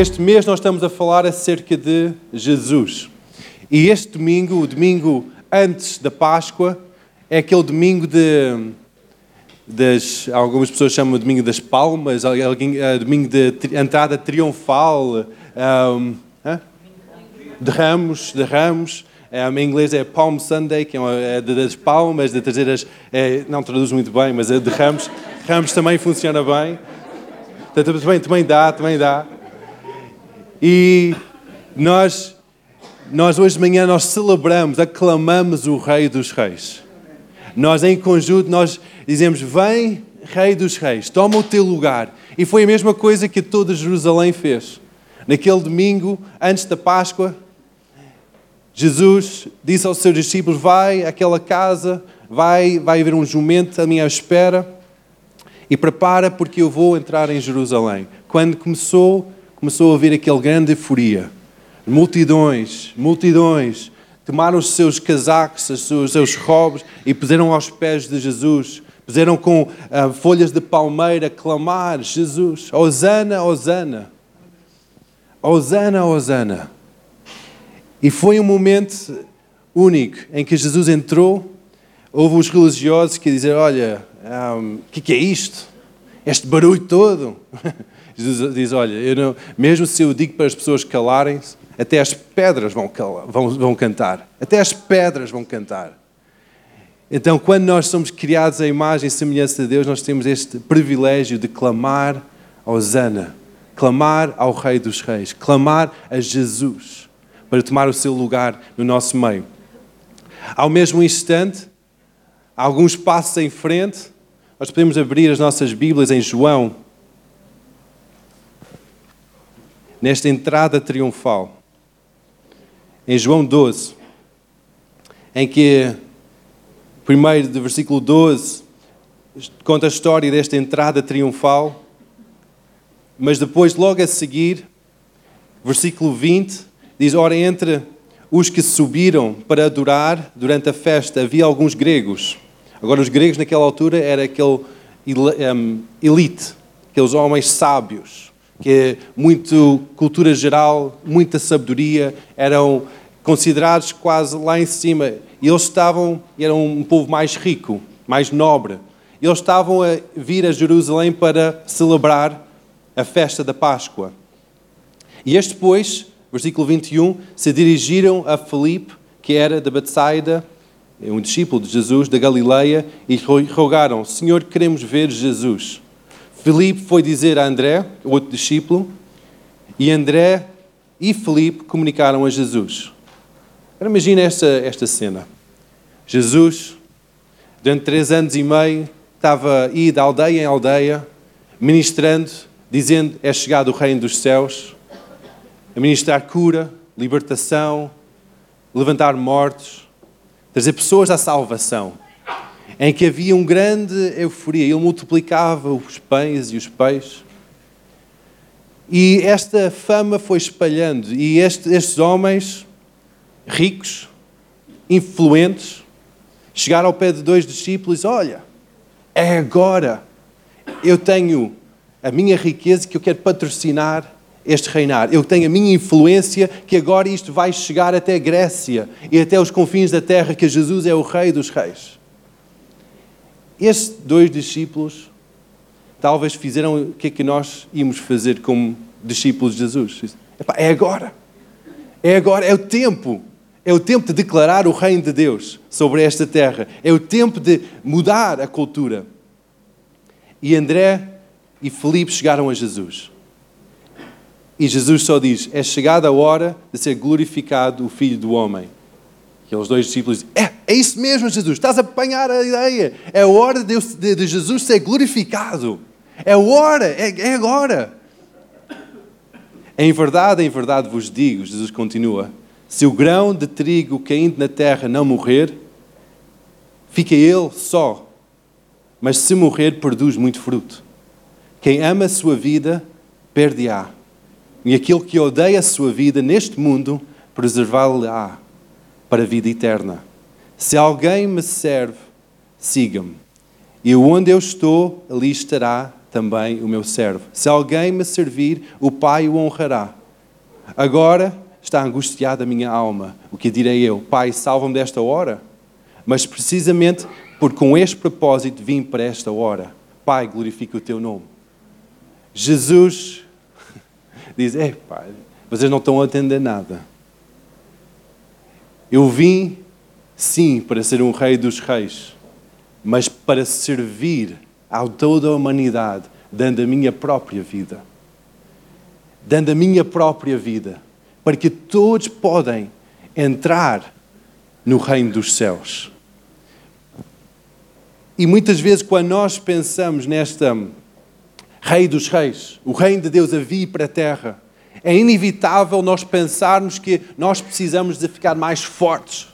Este mês nós estamos a falar acerca de Jesus. E este domingo, o domingo antes da Páscoa, é aquele domingo de. Das, algumas pessoas chamam de domingo das palmas, alguém, uh, domingo de tri, entrada triunfal, um, de ramos, de ramos. Um, em inglês é Palm Sunday, que é, uma, é das palmas, de trazer as. É, não traduz muito bem, mas é de ramos. Ramos também funciona bem. Também, também dá, também dá. E nós, nós hoje de manhã nós celebramos, aclamamos o Rei dos Reis. Nós em conjunto nós dizemos: Vem, Rei dos Reis, toma o teu lugar. E foi a mesma coisa que toda Jerusalém fez. Naquele domingo, antes da Páscoa, Jesus disse aos seus discípulos: Vai àquela casa, vai, vai haver um jumento à minha espera e prepara porque eu vou entrar em Jerusalém. Quando começou começou a haver aquele grande euforia. Multidões, multidões tomaram os seus casacos, os seus, robos e puseram aos pés de Jesus. Puseram com uh, folhas de palmeira clamar: Jesus, Osana, Osana. Osana, Osana. E foi um momento único em que Jesus entrou. Houve os religiosos que diziam: Olha, o um, que, que é isto? Este barulho todo. Jesus diz: Olha, não, mesmo se eu digo para as pessoas calarem-se, até as pedras vão, calar, vão, vão cantar. Até as pedras vão cantar. Então, quando nós somos criados à imagem e semelhança de Deus, nós temos este privilégio de clamar ao Zana, clamar ao Rei dos Reis, clamar a Jesus para tomar o seu lugar no nosso meio. Ao mesmo instante, alguns passos em frente, nós podemos abrir as nossas Bíblias em João nesta entrada triunfal. Em João 12, em que, primeiro do versículo 12, conta a história desta entrada triunfal, mas depois, logo a seguir, versículo 20, diz: Ora, entre os que subiram para adorar durante a festa havia alguns gregos. Agora, os gregos naquela altura era aquele elite, aqueles homens sábios que muito cultura geral, muita sabedoria, eram considerados quase lá em cima. E eles estavam, eram um povo mais rico, mais nobre. Eles estavam a vir a Jerusalém para celebrar a festa da Páscoa. E estes, pois, versículo 21, se dirigiram a Felipe, que era de Betsaida, um discípulo de Jesus, da Galileia, e rogaram: Senhor, queremos ver Jesus. Filipe foi dizer a André, outro discípulo, e André e Filipe comunicaram a Jesus. Agora imagina esta, esta cena. Jesus, durante três anos e meio, estava a ir de aldeia em aldeia, ministrando, dizendo: É chegado o reino dos céus, a ministrar cura, libertação, levantar mortos, trazer pessoas à salvação em que havia uma grande euforia. Ele multiplicava os pães e os peixes. E esta fama foi espalhando. E este, estes homens ricos, influentes, chegaram ao pé de dois discípulos: Olha, é agora. Eu tenho a minha riqueza que eu quero patrocinar este reinar. Eu tenho a minha influência que agora isto vai chegar até a Grécia e até os confins da terra, que Jesus é o Rei dos Reis. Estes dois discípulos talvez fizeram o que é que nós íamos fazer como discípulos de Jesus. é agora. É agora, é o tempo. É o tempo de declarar o reino de Deus sobre esta terra. É o tempo de mudar a cultura. E André e Felipe chegaram a Jesus. E Jesus só diz: É chegada a hora de ser glorificado o Filho do Homem. Aqueles dois discípulos dizem, é, é isso mesmo, Jesus, estás a apanhar a ideia. É a hora de, de, de Jesus ser glorificado. É a hora, é, é agora. Em verdade, em verdade vos digo, Jesus continua, se o grão de trigo caindo na terra não morrer, fica ele só. Mas se morrer, produz muito fruto. Quem ama a sua vida, perde-a. E aquele que odeia a sua vida neste mundo, preservá-la-á para a vida eterna. Se alguém me serve, siga-me. E onde eu estou, ali estará também o meu servo. Se alguém me servir, o Pai o honrará. Agora está angustiada a minha alma. O que direi eu? Pai, salva-me desta hora? Mas precisamente por com este propósito vim para esta hora. Pai, glorifica o teu nome. Jesus diz: Ei, pai, vocês não estão a entender nada. Eu vim, sim, para ser um rei dos reis, mas para servir a toda a humanidade, dando a minha própria vida. Dando a minha própria vida, para que todos podem entrar no reino dos céus. E muitas vezes, quando nós pensamos nesta Rei dos Reis, o reino de Deus a vir para a terra, é inevitável nós pensarmos que nós precisamos de ficar mais fortes,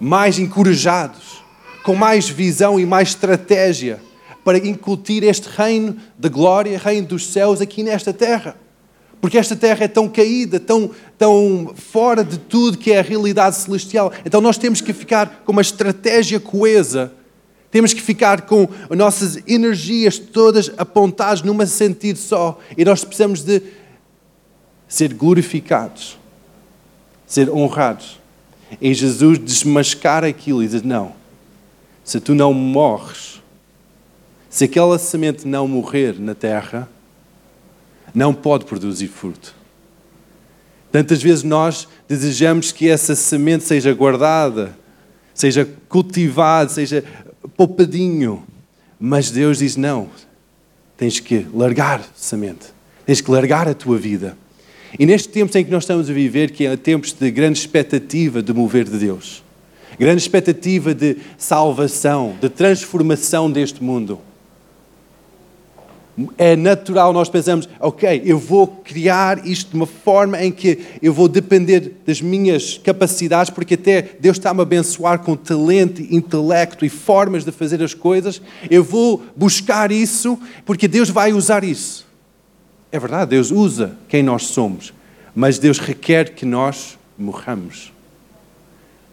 mais encorajados, com mais visão e mais estratégia para incutir este reino de glória, reino dos céus aqui nesta terra. Porque esta terra é tão caída, tão, tão fora de tudo que é a realidade celestial. Então nós temos que ficar com uma estratégia coesa. Temos que ficar com as nossas energias todas apontadas num sentido só. E nós precisamos de ser glorificados, ser honrados. E Jesus desmascara aquilo e diz: Não, se tu não morres, se aquela semente não morrer na terra, não pode produzir fruto. Tantas vezes nós desejamos que essa semente seja guardada, seja cultivada, seja poupadinho, mas Deus diz: não, tens que largar semente, tens que largar a tua vida. E neste tempo em que nós estamos a viver, que é tempos de grande expectativa de mover de Deus, grande expectativa de salvação, de transformação deste mundo. É natural nós pensamos, ok, eu vou criar isto de uma forma em que eu vou depender das minhas capacidades, porque até Deus está-me a abençoar com talento, intelecto e formas de fazer as coisas. Eu vou buscar isso, porque Deus vai usar isso. É verdade, Deus usa quem nós somos, mas Deus requer que nós morramos.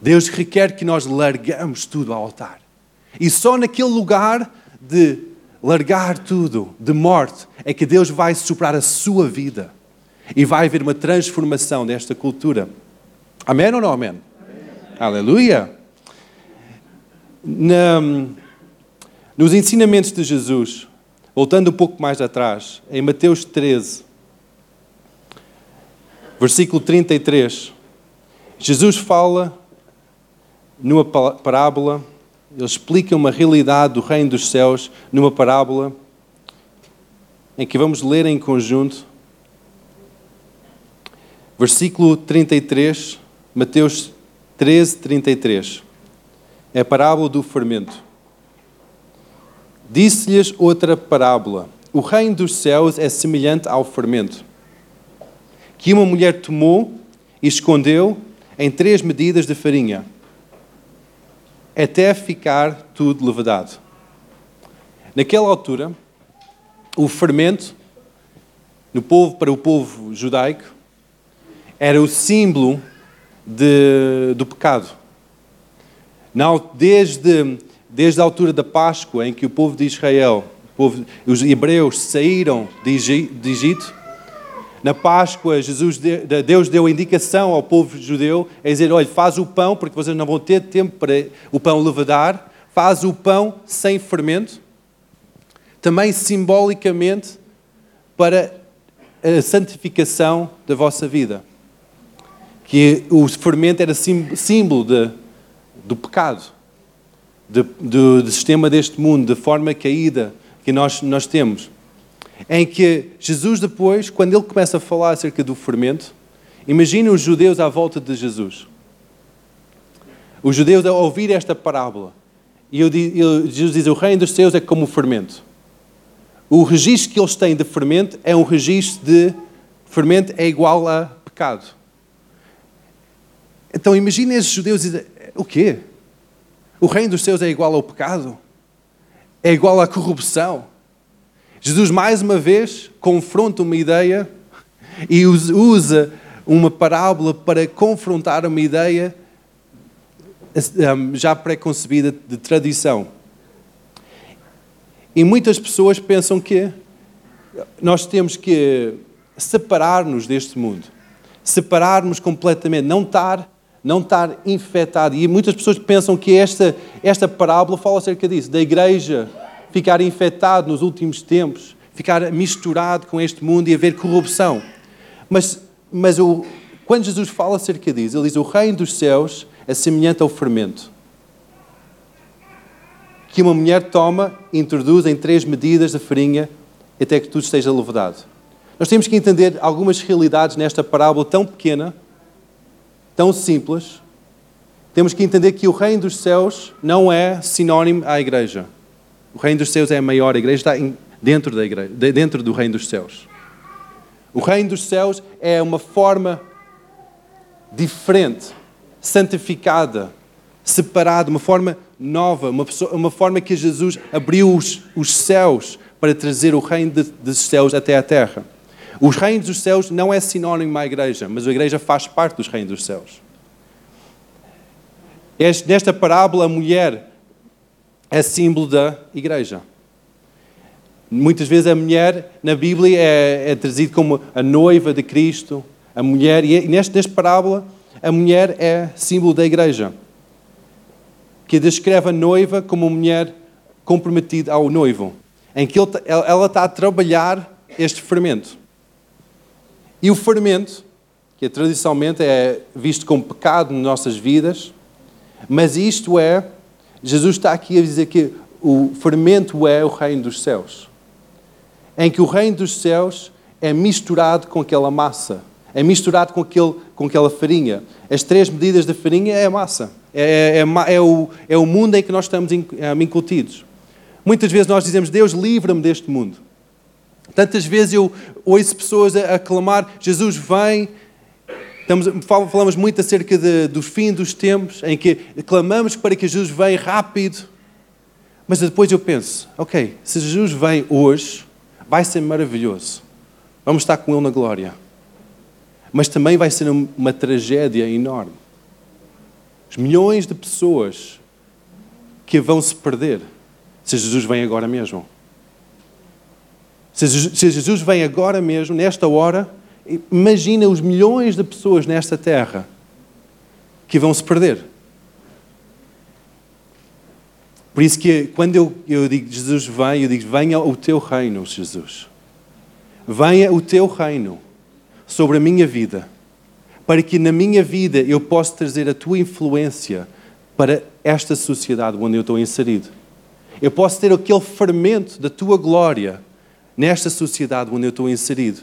Deus requer que nós largamos tudo ao altar. E só naquele lugar de largar tudo, de morte, é que Deus vai soprar a sua vida. E vai haver uma transformação desta cultura. Amém ou não amém? amém. Aleluia! Na, nos ensinamentos de Jesus, Voltando um pouco mais atrás, em Mateus 13, versículo 33, Jesus fala numa parábola, ele explica uma realidade do reino dos céus numa parábola em que vamos ler em conjunto. Versículo 33, Mateus 13, 33. É a parábola do fermento. Disse-lhes outra parábola: O reino dos céus é semelhante ao fermento, que uma mulher tomou e escondeu em três medidas de farinha, até ficar tudo levedado. Naquela altura, o fermento, no povo, para o povo judaico, era o símbolo de, do pecado. Não, desde desde a altura da Páscoa, em que o povo de Israel, povo, os hebreus saíram de Egito, na Páscoa, Jesus, Deus deu a indicação ao povo judeu a dizer: olha, faz o pão, porque vocês não vão ter tempo para o pão levedar, faz o pão sem fermento, também simbolicamente para a santificação da vossa vida. Que o fermento era símbolo de, do pecado de, do, do sistema deste mundo, de forma caída que nós, nós temos. Em que Jesus, depois, quando ele começa a falar acerca do fermento, imagine os judeus à volta de Jesus. Os judeus a ouvir esta parábola. E Jesus diz: O reino dos céus é como o fermento. O registro que eles têm de fermento é um registro de fermento é igual a pecado. Então imagine esses judeus dizem: O quê? O reino dos céus é igual ao pecado? É igual à corrupção? Jesus, mais uma vez, confronta uma ideia e usa uma parábola para confrontar uma ideia já pré-concebida de tradição. E muitas pessoas pensam que nós temos que separar-nos deste mundo, separar-nos completamente, não estar, não estar infectado. E muitas pessoas pensam que esta, esta parábola fala acerca disso, da igreja ficar infectado nos últimos tempos, ficar misturado com este mundo e haver corrupção. Mas, mas o, quando Jesus fala acerca disso, ele diz: O reino dos céus é semelhante ao fermento que uma mulher toma e introduz em três medidas de farinha até que tudo esteja levedado. Nós temos que entender algumas realidades nesta parábola tão pequena, tão simples. Temos que entender que o reino dos céus não é sinónimo à igreja. O reino dos céus é a maior, a igreja está dentro, da igreja, dentro do reino dos céus. O reino dos céus é uma forma diferente, santificada, separada, uma forma nova, uma, pessoa, uma forma que Jesus abriu os, os céus para trazer o reino dos céus até a terra. Os reinos dos céus não é sinónimo à igreja, mas a igreja faz parte dos reinos dos céus. Nesta parábola, a mulher é símbolo da igreja. Muitas vezes a mulher na Bíblia é, é trazida como a noiva de Cristo, a mulher, e nesta, nesta parábola a mulher é símbolo da igreja que descreve a noiva como uma mulher comprometida ao noivo, em que ela está a trabalhar este fermento. E o fermento, que tradicionalmente é visto como pecado nas nossas vidas, mas isto é, Jesus está aqui a dizer que o fermento é o reino dos céus, em que o reino dos céus é misturado com aquela massa, é misturado com, aquele, com aquela farinha. As três medidas da farinha é a massa. É, é, é, o, é o mundo em que nós estamos incutidos. Muitas vezes nós dizemos, Deus livra-me deste mundo. Tantas vezes eu ouço pessoas a, a clamar, Jesus vem. Estamos, falamos muito acerca de, do fim dos tempos, em que clamamos para que Jesus venha rápido. Mas depois eu penso, ok, se Jesus vem hoje, vai ser maravilhoso. Vamos estar com Ele na glória. Mas também vai ser uma tragédia enorme os milhões de pessoas que vão se perder se Jesus vem agora mesmo. Se Jesus vem agora mesmo, nesta hora, imagina os milhões de pessoas nesta terra que vão se perder. Por isso que quando eu, eu digo Jesus vem, eu digo venha o teu reino, Jesus. Venha o teu reino sobre a minha vida para que na minha vida eu possa trazer a tua influência para esta sociedade onde eu estou inserido. Eu posso ter aquele fermento da tua glória nesta sociedade onde eu estou inserido.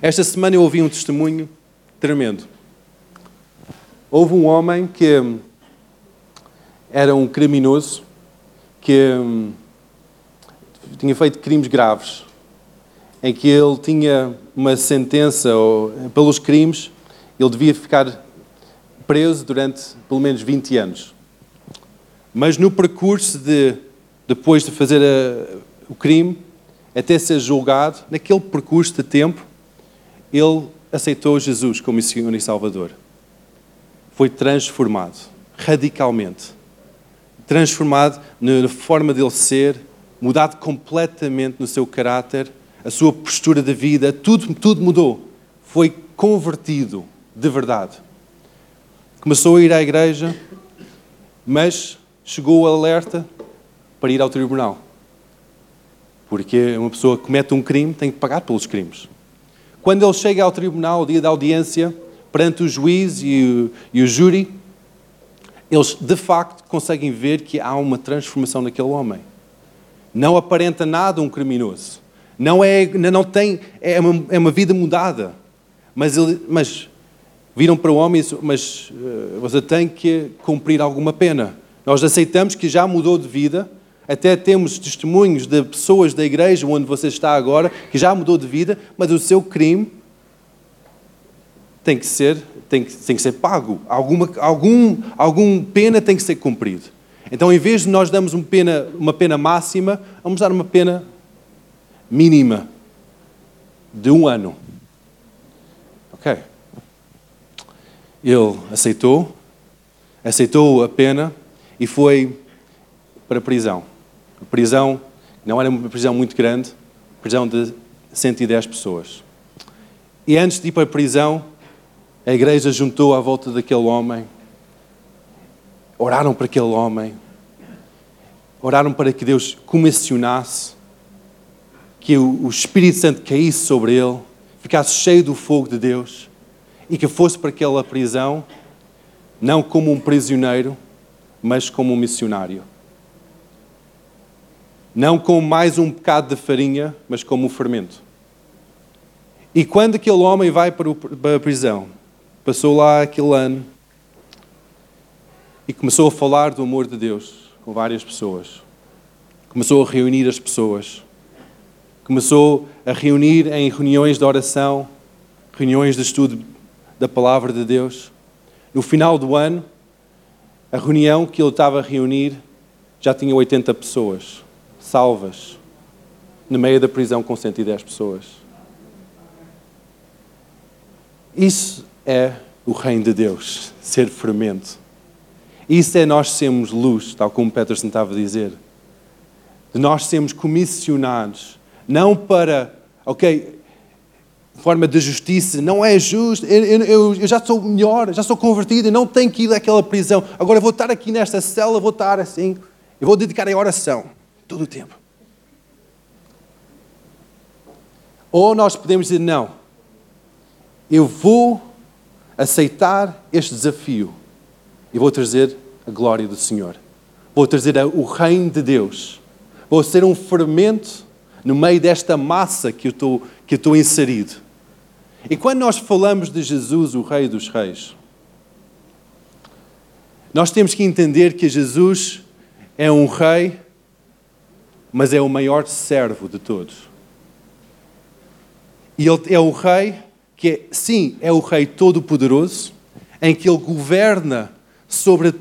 Esta semana eu ouvi um testemunho tremendo. Houve um homem que hum, era um criminoso que hum, tinha feito crimes graves, em que ele tinha uma sentença pelos crimes ele devia ficar preso durante pelo menos 20 anos. Mas no percurso de, depois de fazer a, o crime, até ser julgado, naquele percurso de tempo, ele aceitou Jesus como Senhor e Salvador. Foi transformado, radicalmente. Transformado na forma dele ser, mudado completamente no seu caráter, a sua postura de vida, tudo, tudo mudou. Foi convertido de verdade. Começou a ir à igreja, mas chegou o alerta para ir ao tribunal. Porque uma pessoa que comete um crime tem que pagar pelos crimes. Quando ele chega ao tribunal, o dia da audiência, perante o juiz e o, e o júri, eles de facto conseguem ver que há uma transformação naquele homem. Não aparenta nada um criminoso. Não é, não tem, é uma, é uma vida mudada. Mas, ele, mas viram para o homem mas uh, você tem que cumprir alguma pena. Nós aceitamos que já mudou de vida, até temos testemunhos de pessoas da igreja onde você está agora, que já mudou de vida, mas o seu crime tem que ser, tem que, tem que ser pago. Alguma, algum, algum pena tem que ser cumprido. Então, em vez de nós darmos uma pena, uma pena máxima, vamos dar uma pena mínima de um ano. Ok? ele aceitou, aceitou a pena e foi para a prisão. Prisão Não era uma prisão muito grande, prisão de 110 pessoas. E antes de ir para a prisão, a igreja juntou à volta daquele homem, oraram para aquele homem, oraram para que Deus comissionasse, que o Espírito Santo caísse sobre ele, ficasse cheio do fogo de Deus e que fosse para aquela prisão, não como um prisioneiro, mas como um missionário. Não com mais um bocado de farinha, mas como um fermento. E quando aquele homem vai para a prisão, passou lá aquele ano e começou a falar do amor de Deus com várias pessoas. Começou a reunir as pessoas. Começou a reunir em reuniões de oração, reuniões de estudo da palavra de Deus. No final do ano, a reunião que ele estava a reunir já tinha 80 pessoas salvas no meio da prisão com 110 pessoas. Isso é o reino de Deus, ser fermento. Isso é nós sermos luz, tal como Peterson estava a dizer. De nós sermos comissionados, não para, ok, forma de justiça, não é justo, eu, eu, eu, já sou melhor, já sou convertido, e não tenho que ir àquela prisão. Agora vou estar aqui nesta cela, vou estar assim, eu vou dedicar a oração, todo o tempo. Ou nós podemos dizer, não, eu vou aceitar este desafio e vou trazer a glória do Senhor. Vou trazer o reino de Deus. Vou ser um fermento no meio desta massa que eu estou, que eu estou inserido. E quando nós falamos de Jesus, o Rei dos Reis, nós temos que entender que Jesus é um rei, mas é o maior servo de todos. E ele é o rei que, é, sim, é o rei todo-poderoso, em que ele governa sobre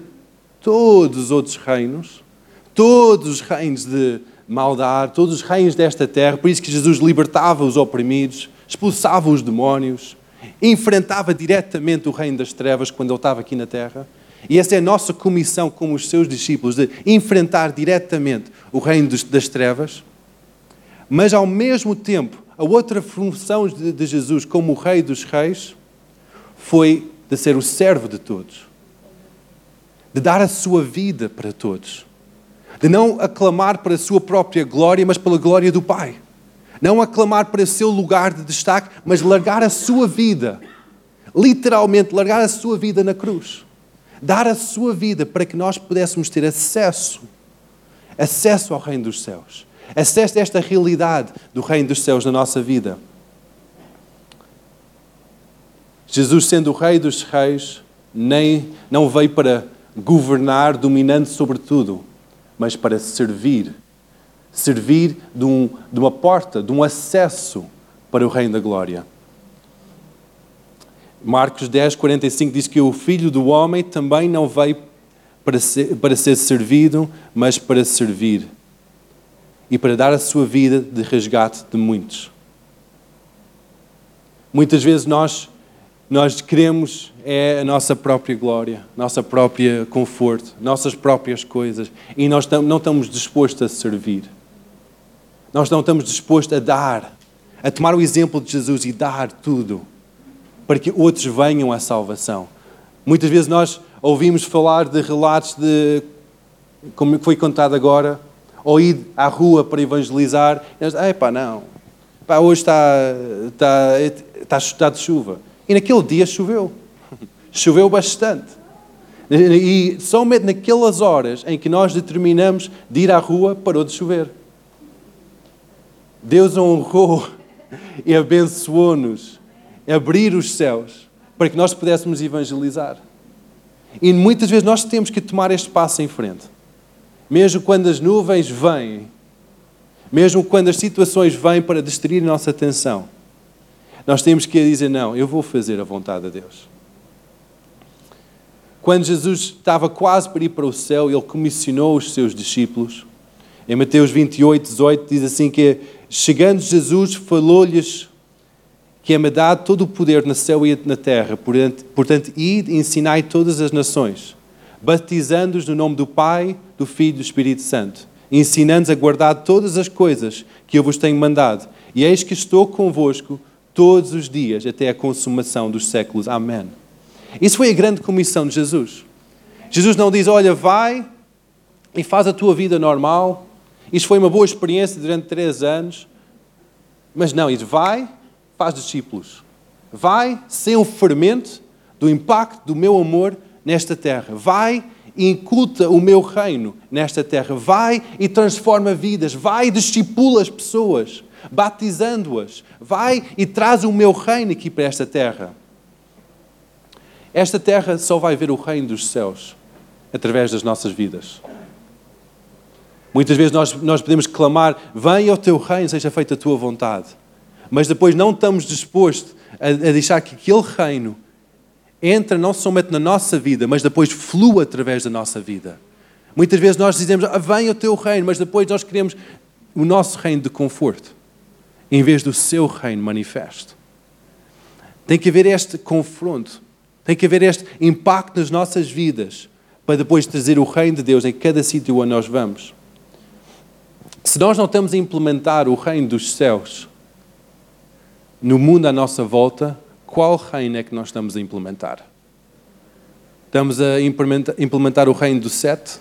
todos os outros reinos, todos os reinos de maldade, todos os reinos desta terra. Por isso que Jesus libertava os oprimidos, expulsava os demónios, enfrentava diretamente o reino das trevas quando ele estava aqui na terra. E essa é a nossa comissão como os seus discípulos, de enfrentar diretamente o reino das trevas, mas ao mesmo tempo, a outra função de Jesus como o Rei dos Reis foi de ser o servo de todos, de dar a sua vida para todos, de não aclamar para a sua própria glória, mas pela glória do Pai. Não aclamar para o seu lugar de destaque, mas largar a sua vida, literalmente largar a sua vida na cruz. Dar a sua vida para que nós pudéssemos ter acesso, acesso ao Reino dos Céus, acesso a esta realidade do Reino dos Céus na nossa vida. Jesus, sendo o Rei dos Reis, nem, não veio para governar dominando sobre tudo, mas para servir servir de, um, de uma porta, de um acesso para o Reino da Glória. Marcos 10, 45 diz que o Filho do Homem também não veio para ser, para ser servido, mas para servir e para dar a sua vida de resgate de muitos. Muitas vezes nós nós queremos é a nossa própria glória, nossa própria conforto, nossas próprias coisas e nós não estamos dispostos a servir. Nós não estamos dispostos a dar, a tomar o exemplo de Jesus e dar tudo para que outros venham à salvação. Muitas vezes nós ouvimos falar de relatos de, como foi contado agora, ou ir à rua para evangelizar, e nós, pá, não, pá, hoje está, está, está, está de chuva. E naquele dia choveu. Choveu bastante. E somente naquelas horas em que nós determinamos de ir à rua, parou de chover. Deus honrou e abençoou-nos abrir os céus para que nós pudéssemos evangelizar. E muitas vezes nós temos que tomar este passo em frente. Mesmo quando as nuvens vêm, mesmo quando as situações vêm para distrair a nossa atenção, nós temos que dizer: Não, eu vou fazer a vontade de Deus. Quando Jesus estava quase para ir para o céu, ele comissionou os seus discípulos. Em Mateus 28, 18, diz assim: que Chegando Jesus, falou-lhes que é-me dado todo o poder no céu e na terra. Portanto, ide e ensinai todas as nações, batizando-os no nome do Pai, do Filho e do Espírito Santo, ensinando-nos a guardar todas as coisas que eu vos tenho mandado. E eis que estou convosco todos os dias até a consumação dos séculos. Amém. Isso foi a grande comissão de Jesus. Jesus não diz, olha, vai e faz a tua vida normal. Isto foi uma boa experiência durante três anos. Mas não, diz, vai, faz discípulos. Vai sem o fermento do impacto do meu amor nesta terra. Vai e inculta o meu reino nesta terra. Vai e transforma vidas. Vai e discipula as pessoas, batizando-as. Vai e traz o meu reino aqui para esta terra. Esta terra só vai ver o reino dos céus através das nossas vidas. Muitas vezes nós, nós podemos clamar: Venha ao teu reino, seja feita a tua vontade. Mas depois não estamos dispostos a, a deixar que aquele reino entra não somente na nossa vida, mas depois flua através da nossa vida. Muitas vezes nós dizemos, ah, vem o teu reino, mas depois nós queremos o nosso reino de conforto, em vez do seu reino manifesto. Tem que haver este confronto, tem que haver este impacto nas nossas vidas, para depois trazer o reino de Deus em cada sítio onde nós vamos. Se nós não estamos a implementar o reino dos céus no mundo à nossa volta, qual reino é que nós estamos a implementar? Estamos a implementar o reino do Sete,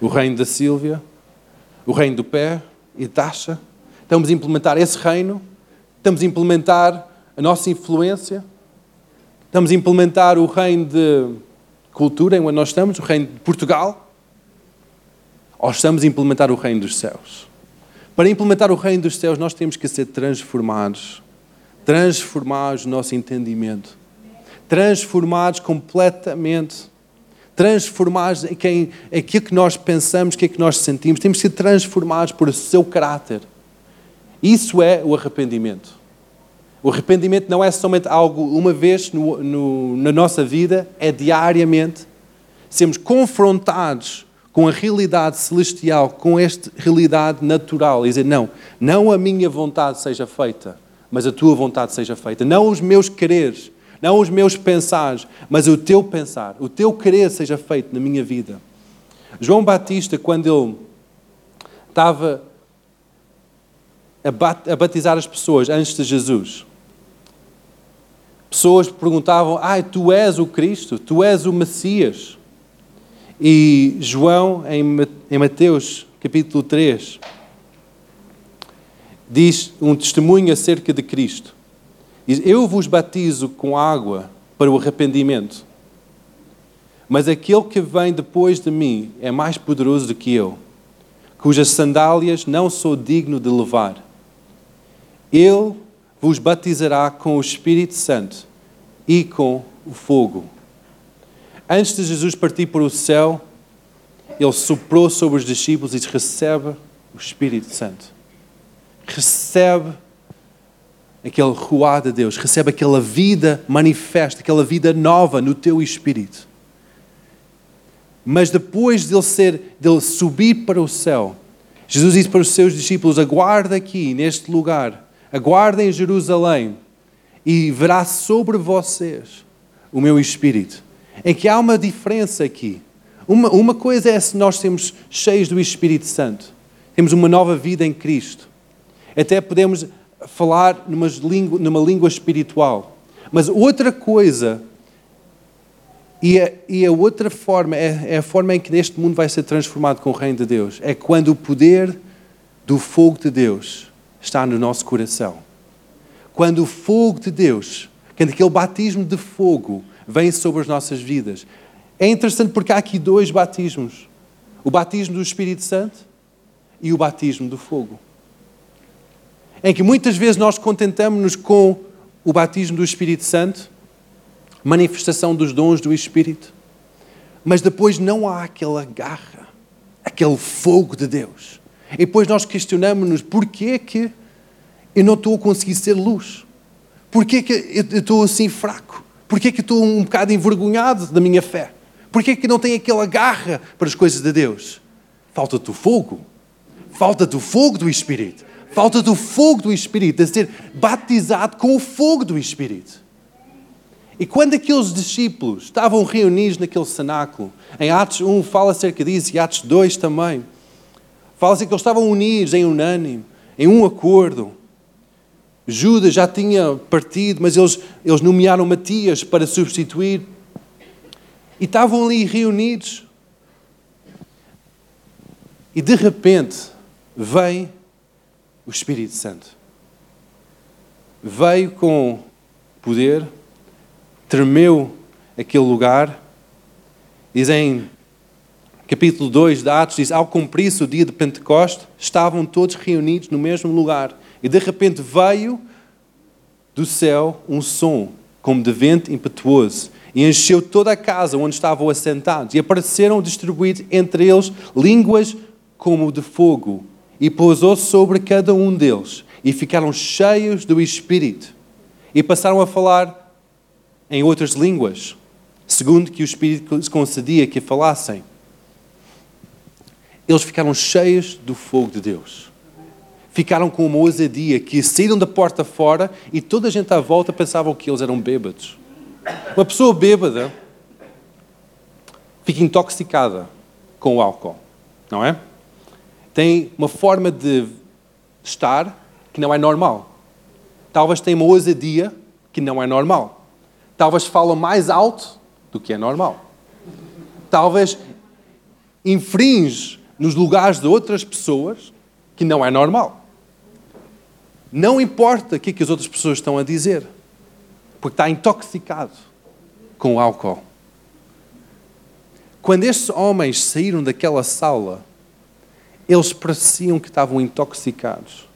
o reino da Sílvia, o reino do Pé e Tasha. Estamos a implementar esse reino, estamos a implementar a nossa influência, estamos a implementar o reino de cultura em onde nós estamos, o reino de Portugal, ou estamos a implementar o reino dos céus? Para implementar o reino dos céus, nós temos que ser transformados transformados no nosso entendimento, transformados completamente, transformados em quem, aquilo que nós pensamos, aquilo que nós sentimos, temos que ser transformados por o seu caráter. Isso é o arrependimento. O arrependimento não é somente algo uma vez no, no, na nossa vida, é diariamente. Sermos confrontados com a realidade celestial, com esta realidade natural, e dizer: não, não a minha vontade seja feita, mas a tua vontade seja feita. Não os meus quereres, não os meus pensares, mas o teu pensar, o teu querer seja feito na minha vida. João Batista, quando ele estava a batizar as pessoas antes de Jesus, pessoas perguntavam: Ai, tu és o Cristo, tu és o Messias. E João, em Mateus capítulo 3, diz um testemunho acerca de Cristo. Diz: Eu vos batizo com água para o arrependimento, mas aquele que vem depois de mim é mais poderoso do que eu, cujas sandálias não sou digno de levar. Ele vos batizará com o Espírito Santo e com o fogo. Antes de Jesus partir para o céu, ele soprou sobre os discípulos e disse: Recebe o Espírito Santo recebe aquele ruá de Deus, recebe aquela vida manifesta, aquela vida nova no teu espírito. Mas depois dele, ser, dele subir para o céu, Jesus disse para os seus discípulos: aguarda aqui, neste lugar, aguarda em Jerusalém, e verá sobre vocês o meu espírito. Em que há uma diferença aqui. Uma, uma coisa é se nós sermos cheios do Espírito Santo, temos uma nova vida em Cristo. Até podemos falar numa língua, numa língua espiritual. Mas outra coisa, e a, e a outra forma, é, é, a forma em que neste mundo vai ser transformado com o reino de Deus, é quando o poder do fogo de Deus está no nosso coração. Quando o fogo de Deus, quando aquele batismo de fogo vem sobre as nossas vidas. É interessante porque há aqui dois batismos: o batismo do Espírito Santo e o batismo do fogo em que muitas vezes nós contentamos-nos com o batismo do Espírito Santo, manifestação dos dons do Espírito, mas depois não há aquela garra, aquele fogo de Deus. E depois nós questionamos-nos porquê que eu não estou a conseguir ser luz? Porquê que eu estou assim fraco? Porquê que eu estou um bocado envergonhado da minha fé? Porquê que não tenho aquela garra para as coisas de Deus? Falta-te o fogo. Falta-te o fogo do Espírito. Falta do fogo do Espírito, de ser batizado com o fogo do Espírito. E quando aqueles discípulos estavam reunidos naquele cenáculo, em Atos 1 fala acerca disso e Atos 2 também, Fala-se que eles estavam unidos em unânime, em um acordo. Judas já tinha partido, mas eles, eles nomearam Matias para substituir. E estavam ali reunidos. E de repente vem o Espírito Santo. Veio com poder, tremeu aquele lugar. Diz em capítulo 2 de Atos, diz, ao cumprir-se o dia de Pentecostes, estavam todos reunidos no mesmo lugar. E de repente veio do céu um som, como de vento impetuoso, e encheu toda a casa onde estavam assentados. E apareceram distribuídos entre eles línguas como de fogo, e pousou sobre cada um deles. E ficaram cheios do Espírito. E passaram a falar em outras línguas, segundo que o Espírito concedia que falassem eles ficaram cheios do fogo de Deus. Ficaram com uma ousadia que saíram da porta fora e toda a gente à volta pensava que eles eram bêbados. Uma pessoa bêbada fica intoxicada com o álcool, não é? Tem uma forma de estar que não é normal. Talvez tenha uma ousadia que não é normal. Talvez fala mais alto do que é normal. Talvez infringe nos lugares de outras pessoas que não é normal. Não importa o que, é que as outras pessoas estão a dizer, porque está intoxicado com o álcool. Quando estes homens saíram daquela sala, eles pareciam que estavam intoxicados.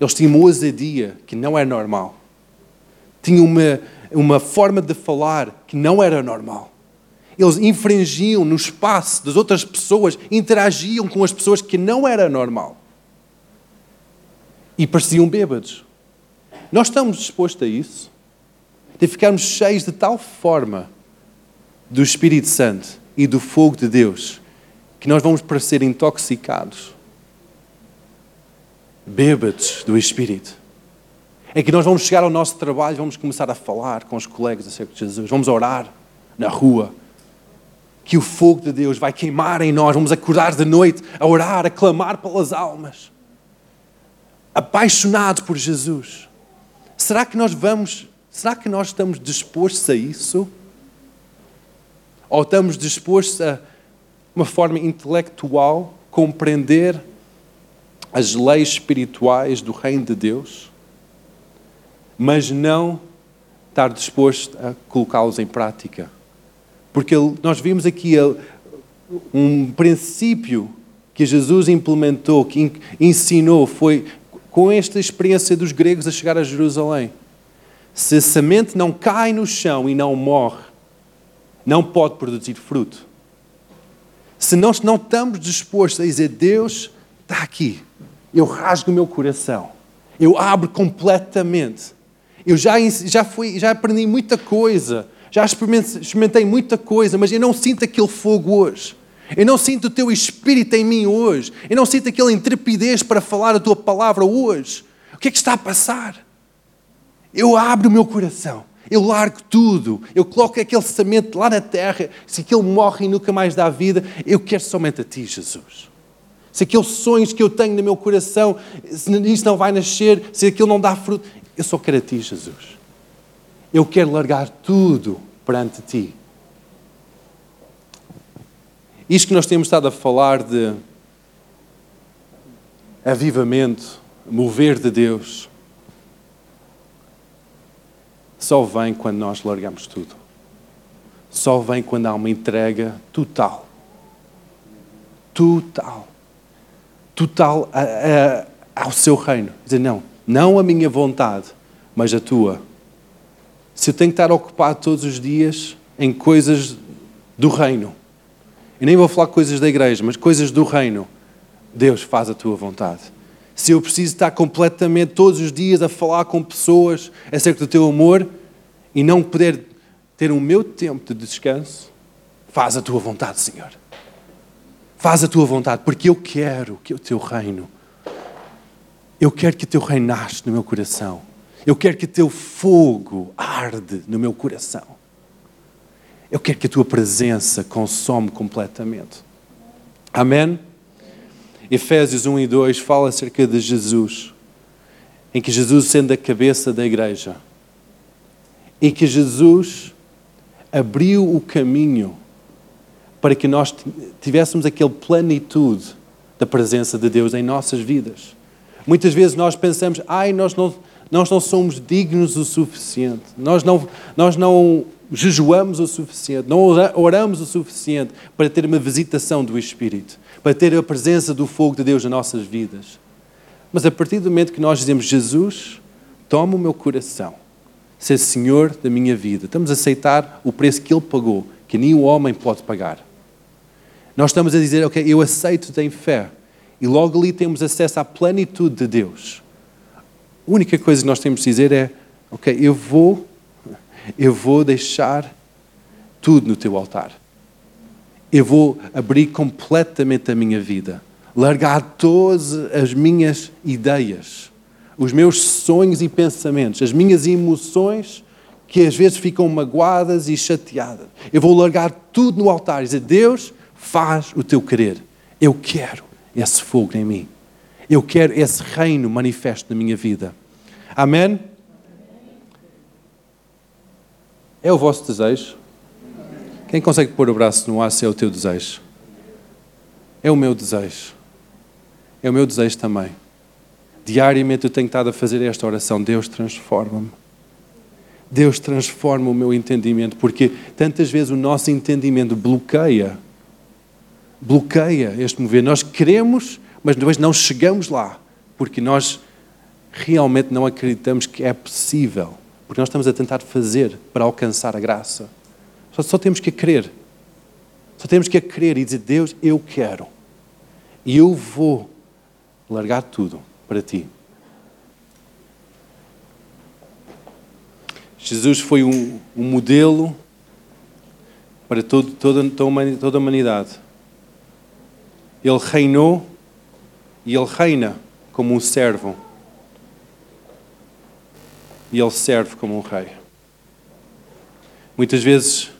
Eles tinham uma ousadia que não é normal. Tinham uma, uma forma de falar que não era normal eles infringiam no espaço das outras pessoas, interagiam com as pessoas que não era normal. E pareciam bêbados. Nós estamos dispostos a isso? De ficarmos cheios de tal forma do Espírito Santo e do fogo de Deus que nós vamos parecer intoxicados, bêbados do Espírito. É que nós vamos chegar ao nosso trabalho, vamos começar a falar com os colegas acerca de Jesus, vamos orar na rua, que o fogo de Deus vai queimar em nós. Vamos acordar de noite a orar, a clamar pelas almas. Apaixonados por Jesus. Será que nós vamos, será que nós estamos dispostos a isso? Ou estamos dispostos a uma forma intelectual compreender as leis espirituais do reino de Deus, mas não estar disposto a colocá-los em prática? Porque nós vimos aqui um princípio que Jesus implementou, que ensinou, foi com esta experiência dos gregos a chegar a Jerusalém. Se a semente não cai no chão e não morre, não pode produzir fruto. Se nós não estamos dispostos a dizer, Deus está aqui, eu rasgo o meu coração, eu abro completamente, eu já, já, fui, já aprendi muita coisa, já experimentei muita coisa, mas eu não sinto aquele fogo hoje. Eu não sinto o teu espírito em mim hoje. Eu não sinto aquela intrepidez para falar a tua palavra hoje. O que é que está a passar? Eu abro o meu coração. Eu largo tudo. Eu coloco aquele semente lá na terra. Se aquele morre e nunca mais dá vida, eu quero somente a ti, Jesus. Se aqueles sonhos que eu tenho no meu coração, se isso não vai nascer, se aquilo não dá fruto, eu só quero a ti, Jesus. Eu quero largar tudo perante ti. Isto que nós temos estado a falar de avivamento, mover de Deus, só vem quando nós largamos tudo. Só vem quando há uma entrega total. Total. Total a, a, ao seu reino. Dizer, não, não a minha vontade, mas a tua se eu tenho que estar ocupado todos os dias em coisas do reino, e nem vou falar coisas da igreja, mas coisas do reino, Deus faz a tua vontade. Se eu preciso estar completamente todos os dias a falar com pessoas acerca do teu amor e não poder ter o meu tempo de descanso, faz a tua vontade, Senhor. Faz a tua vontade, porque eu quero que o teu reino, eu quero que o teu reino nasça no meu coração. Eu quero que o teu fogo arde no meu coração. Eu quero que a tua presença consome completamente. Amém? Efésios 1 e 2 fala acerca de Jesus, em que Jesus sendo a cabeça da igreja, e que Jesus abriu o caminho para que nós tivéssemos aquele plenitude da presença de Deus em nossas vidas. Muitas vezes nós pensamos, ai, nós não, nós não somos dignos o suficiente, nós não, nós não jejuamos o suficiente, não oramos o suficiente para ter uma visitação do Espírito, para ter a presença do fogo de Deus nas nossas vidas. Mas a partir do momento que nós dizemos, Jesus, toma o meu coração, ser Senhor da minha vida, estamos a aceitar o preço que Ele pagou, que nenhum homem pode pagar. Nós estamos a dizer, ok, eu aceito em fé. E logo ali temos acesso à plenitude de Deus. A única coisa que nós temos de dizer é, ok, eu vou, eu vou deixar tudo no teu altar. Eu vou abrir completamente a minha vida. Largar todas as minhas ideias, os meus sonhos e pensamentos, as minhas emoções que às vezes ficam magoadas e chateadas. Eu vou largar tudo no altar e dizer: Deus, faz o teu querer. Eu quero esse fogo em mim. Eu quero esse reino manifesto na minha vida. Amém? É o vosso desejo? Quem consegue pôr o braço no ar se é o teu desejo? É o meu desejo. É o meu desejo também. Diariamente eu tenho estado a fazer esta oração. Deus transforma-me. Deus transforma o meu entendimento, porque tantas vezes o nosso entendimento bloqueia bloqueia este mover. Nós queremos, mas depois não chegamos lá, porque nós realmente não acreditamos que é possível, porque nós estamos a tentar fazer para alcançar a graça. Só, só temos que crer. Só temos que crer e dizer: Deus, eu quero. E eu vou largar tudo para ti. Jesus foi um, um modelo para todo, toda, toda a humanidade. Ele reinou e ele reina como um servo. E ele serve como um rei. Muitas vezes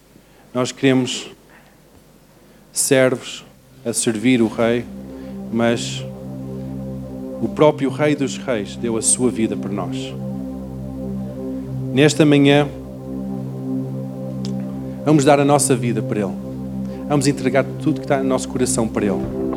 nós queremos servos a servir o rei, mas o próprio Rei dos Reis deu a sua vida por nós. Nesta manhã, vamos dar a nossa vida para Ele. Vamos entregar tudo que está no nosso coração para Ele.